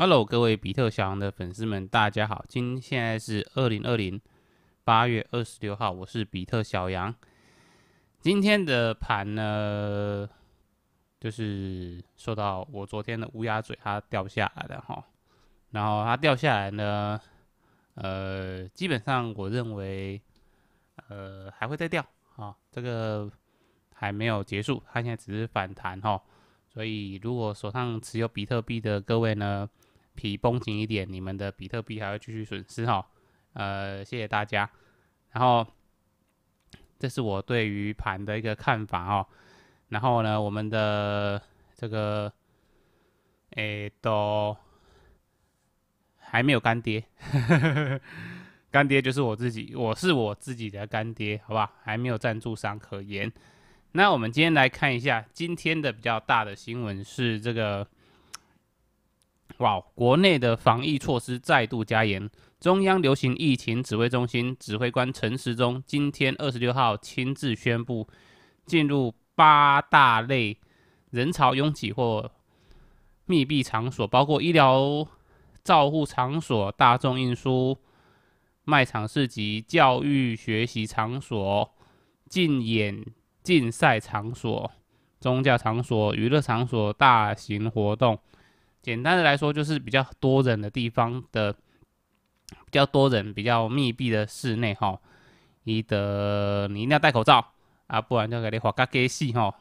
Hello，各位比特小羊的粉丝们，大家好。今现在是二零二零八月二十六号，我是比特小羊。今天的盘呢，就是受到我昨天的乌鸦嘴它掉下来的哈，然后它掉下来呢，呃，基本上我认为，呃，还会再掉啊，这个还没有结束，它现在只是反弹哈，所以如果手上持有比特币的各位呢，皮绷紧一点，你们的比特币还会继续损失哈。呃，谢谢大家。然后，这是我对于盘的一个看法哦。然后呢，我们的这个，诶，都还没有干爹，干爹就是我自己，我是我自己的干爹，好吧？还没有赞助商可言。那我们今天来看一下今天的比较大的新闻是这个。哇！国内的防疫措施再度加严。中央流行疫情指挥中心指挥官陈时中今天二十六号亲自宣布，进入八大类人潮拥挤或密闭场所，包括医疗照护场所、大众运输、卖场、市集、教育学习场所、竞演竞赛场所、宗教场所、娱乐场所、大型活动。简单的来说，就是比较多人的地方的，比较多人、比较密闭的室内哈，你的你一定要戴口罩啊，不然就给你画个给戏哈，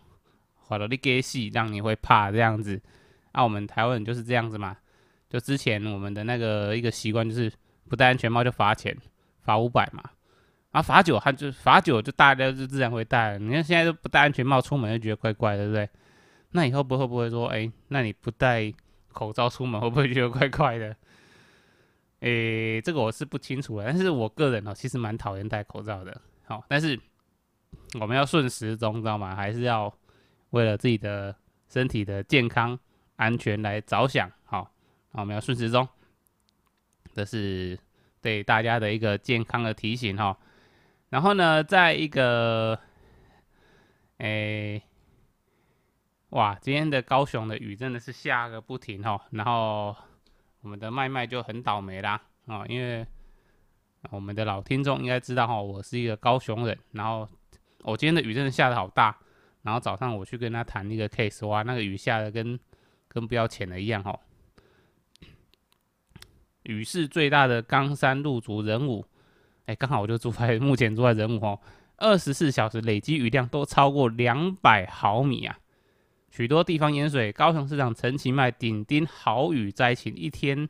画到你给戏，让你会怕这样子。啊，我们台湾人就是这样子嘛，就之前我们的那个一个习惯就是不戴安全帽就罚钱，罚五百嘛，啊罚酒他就罚酒就大家就自然会戴。你看现在都不戴安全帽出门就觉得怪怪，对不对？那以后不会不会说，哎，那你不戴？口罩出门 会不会觉得怪怪的？诶，这个我是不清楚的，但是我个人哦，其实蛮讨厌戴口罩的。好，但是我们要顺时钟，知道吗？还是要为了自己的身体的健康安全来着想。好，我们要顺时钟，这是对大家的一个健康的提醒哈。然后呢，在一个诶。哇，今天的高雄的雨真的是下个不停哦，然后我们的麦麦就很倒霉啦哦，因为我们的老听众应该知道哈，我是一个高雄人，然后我今天的雨真的下得好大，然后早上我去跟他谈一个 case，哇，那个雨下的跟跟不要钱的一样哈。雨势最大的冈山路竹人武，哎，刚好我就住在目前住在人武哦，二十四小时累积雨量都超过两百毫米啊。许多地方淹水，高雄市长陈其迈紧盯豪雨灾情，一天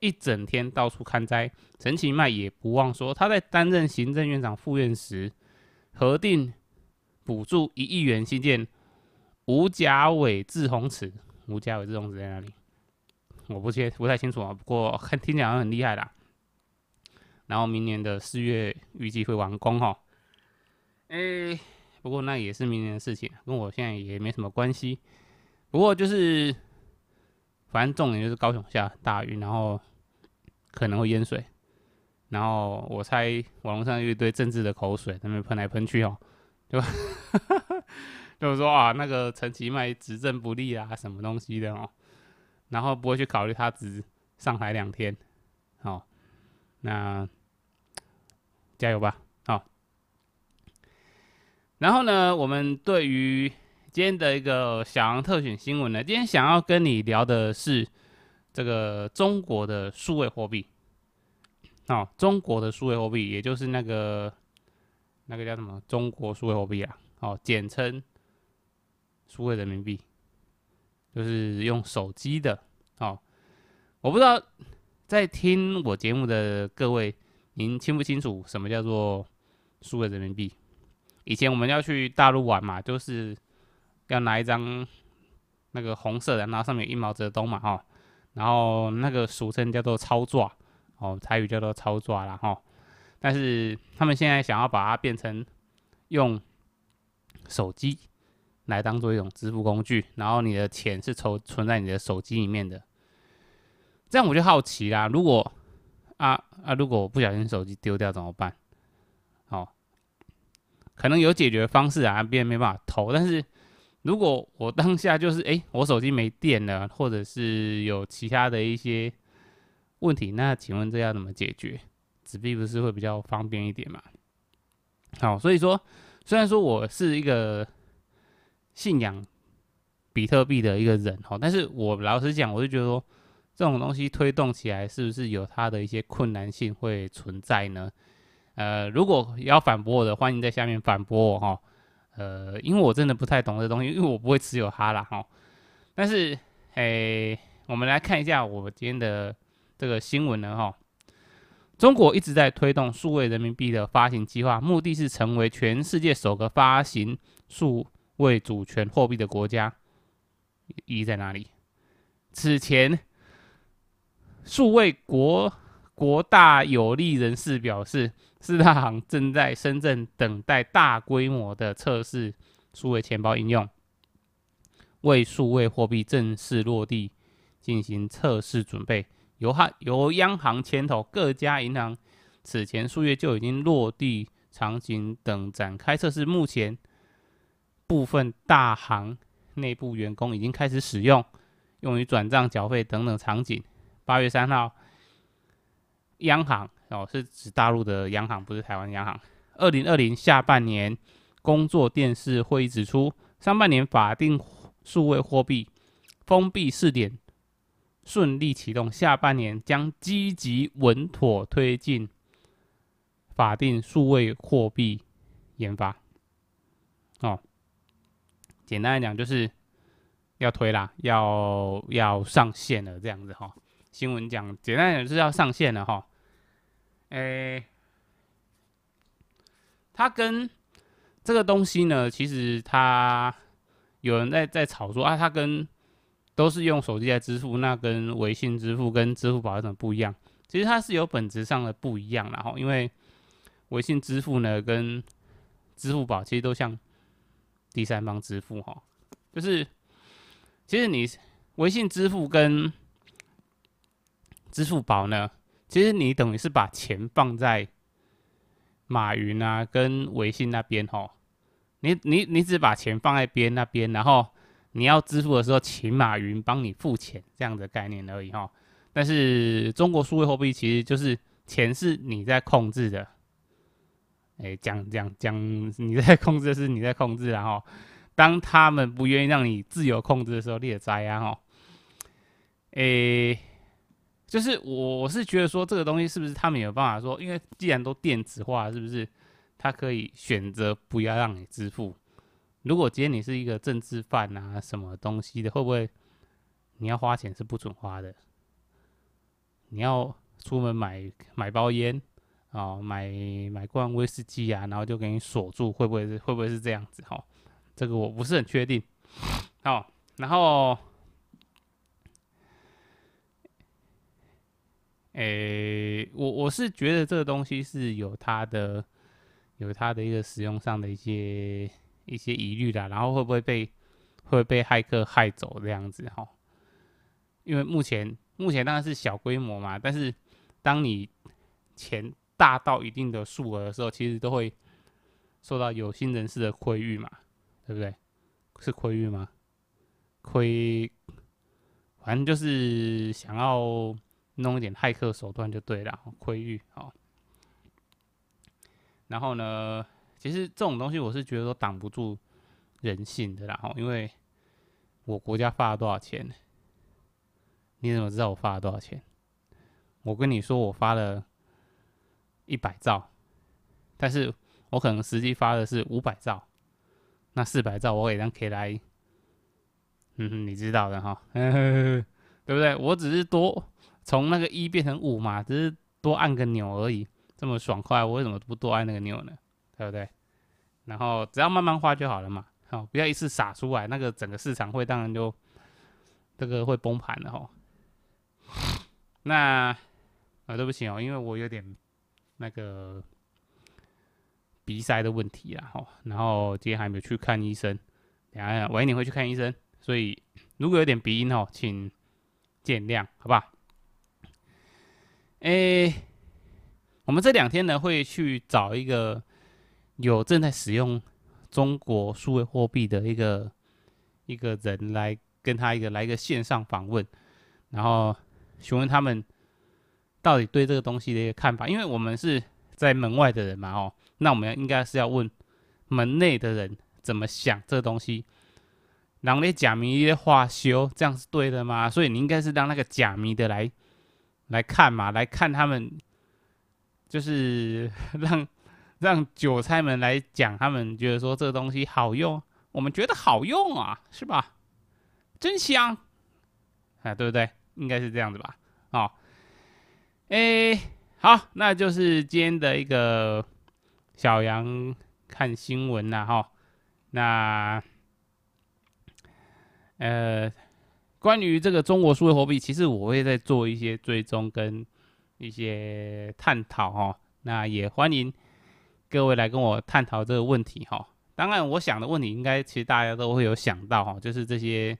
一整天到处看灾。陈其迈也不忘说，他在担任行政院长副院时，核定补助一亿元新建吴甲尾滞洪池。吴甲尾滞洪池在哪里？我不切不太清楚啊，不过看听讲很厉害啦。然后明年的四月预计会完工哈。诶。不过那也是明年的事情，跟我现在也没什么关系。不过就是，反正重点就是高雄下大雨，然后可能会淹水。然后我猜网络上有一堆政治的口水，在那边喷来喷去哦，对吧？就是说啊，那个陈其迈执政不力啊，什么东西的哦，然后不会去考虑他只上台两天，好，那加油吧。然后呢，我们对于今天的一个小羊特选新闻呢，今天想要跟你聊的是这个中国的数位货币。哦，中国的数位货币，也就是那个那个叫什么中国数位货币啊？哦，简称数位人民币，就是用手机的。哦，我不知道在听我节目的各位，您清不清楚什么叫做数位人民币？以前我们要去大陆玩嘛，就是要拿一张那个红色的，然后上面有一毛泽东嘛，哈，然后那个俗称叫做钞纸，哦，台语叫做钞纸啦，哈。但是他们现在想要把它变成用手机来当做一种支付工具，然后你的钱是存存在你的手机里面的。这样我就好奇啦，如果啊啊，如果我不小心手机丢掉怎么办？可能有解决方式啊，别人没办法偷，但是如果我当下就是哎、我手机没电了，或者是有其他的一些问题，那请问这要怎么解决？纸币不是会比较方便一点嘛？好，所以说，虽然说我是一个信仰比特币的一个人哈，但是我老实讲，我就觉得说，这种东西推动起来是不是有它的一些困难性会存在呢？呃，如果要反驳我的，欢迎在下面反驳我哈。呃，因为我真的不太懂这东西，因为我不会持有它啦哈。但是，诶，我们来看一下我今天的这个新闻呢哈。中国一直在推动数位人民币的发行计划，目的是成为全世界首个发行数位主权货币的国家。意义在哪里？此前，数位国国大有利人士表示。四大行正在深圳等待大规模的测试数位钱包应用，为数位货币正式落地进行测试准备。由哈由央行牵头，各家银行此前数月就已经落地场景等展开测试。目前，部分大行内部员工已经开始使用，用于转账、缴费等等场景。八月三号，央行。哦，是指大陆的央行，不是台湾央行。二零二零下半年工作电视会议指出，上半年法定数位货币封闭试点顺利启动，下半年将积极稳妥推进法定数位货币研发。哦，简单来讲就是要推啦，要要上线了，这样子哈、哦。新闻讲，简单来讲就是要上线了哈。诶、它跟这个东西呢，其实它有人在在炒作啊，它跟都是用手机来支付，那跟微信支付跟支付宝有什么不一样？其实它是有本质上的不一样，然后因为微信支付呢跟支付宝其实都像第三方支付哈，就是其实你微信支付跟支付宝呢。其实你等于是把钱放在马云啊跟微信那边吼，你你你只把钱放在别人那边，然后你要支付的时候请马云帮你付钱这样的概念而已哈。但是中国数位货币其实就是钱是你在控制的，哎，讲讲讲你在控制的是你在控制，然后当他们不愿意让你自由控制的时候，你也栽啊哈，诶。就是我我是觉得说这个东西是不是他们有办法说，因为既然都电子化，是不是他可以选择不要让你支付？如果今天你是一个政治犯啊，什么东西的，会不会你要花钱是不准花的？你要出门买买包烟啊，买买罐威士忌啊，然后就给你锁住，会不会是会不会是这样子？哈，这个我不是很确定。好，然后。诶、我我是觉得这个东西是有它的，有它的一个使用上的一些一些疑虑啦，然后会不会被会被骇客害走这样子哈？因为目前目前当然是小规模嘛，但是当你钱大到一定的数额的时候，其实都会受到有心人士的窥伺嘛，对不对？是窥伺吗？窥，反正就是想要。弄一点骇客手段就对了，窥伺好。然后呢，其实这种东西我是觉得都挡不住人性的啦，哈，因为我国家发了多少钱？你怎么知道我发了多少钱？我跟你说我发了一百兆，但是我可能实际发的是五百兆，那四百兆我给人 K 来，嗯哼，你知道的哈，对不对？我只是多。从那个一变成五嘛，只是多按个钮而已，这么爽快，我为什么不多按那个钮呢？对不对？然后只要慢慢画就好了嘛，好，不要一次撒出来，那个整个市场会当然就这个会崩盘的哈。那啊，对不起哦，因为我有点那个鼻塞的问题啊，哈，然后今天还没有去看医生，等下晚一点会去看医生，所以如果有点鼻音哦，请见谅，好不好？诶，我们这两天呢会去找一个有正在使用中国数位货币的一个一个人来跟他一个来一个线上访问，然后询问他们到底对这个东西的一个看法，因为我们是在门外的人嘛，哦，那我们应该是要问门内的人怎么想这个东西。让那假迷的话修，这样是对的吗？所以你应该是让那个假迷的来来看嘛，来看他们，就是 让让韭菜们来讲，他们觉得说这个东西好用，我们觉得好用啊，是吧？真香啊，对不对？应该是这样子吧？哦，哎，好，那就是今天的一个小杨看新闻啦，哈，那。呃，关于这个中国数位货币，其实我会在做一些追踪跟一些探讨哈。那也欢迎各位来跟我探讨这个问题哈。当然，我想的问题应该其实大家都会有想到哈，就是这些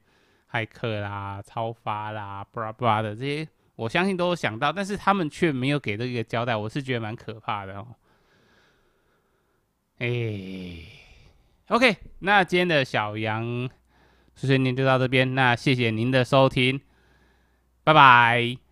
骇客啦、超发啦、布拉布拉的这些，我相信都有想到，但是他们却没有给这个交代，我是觉得蛮可怕的哦。哎，OK，那今天的小杨。谢谢您就到这边，那谢谢您的收听，拜拜。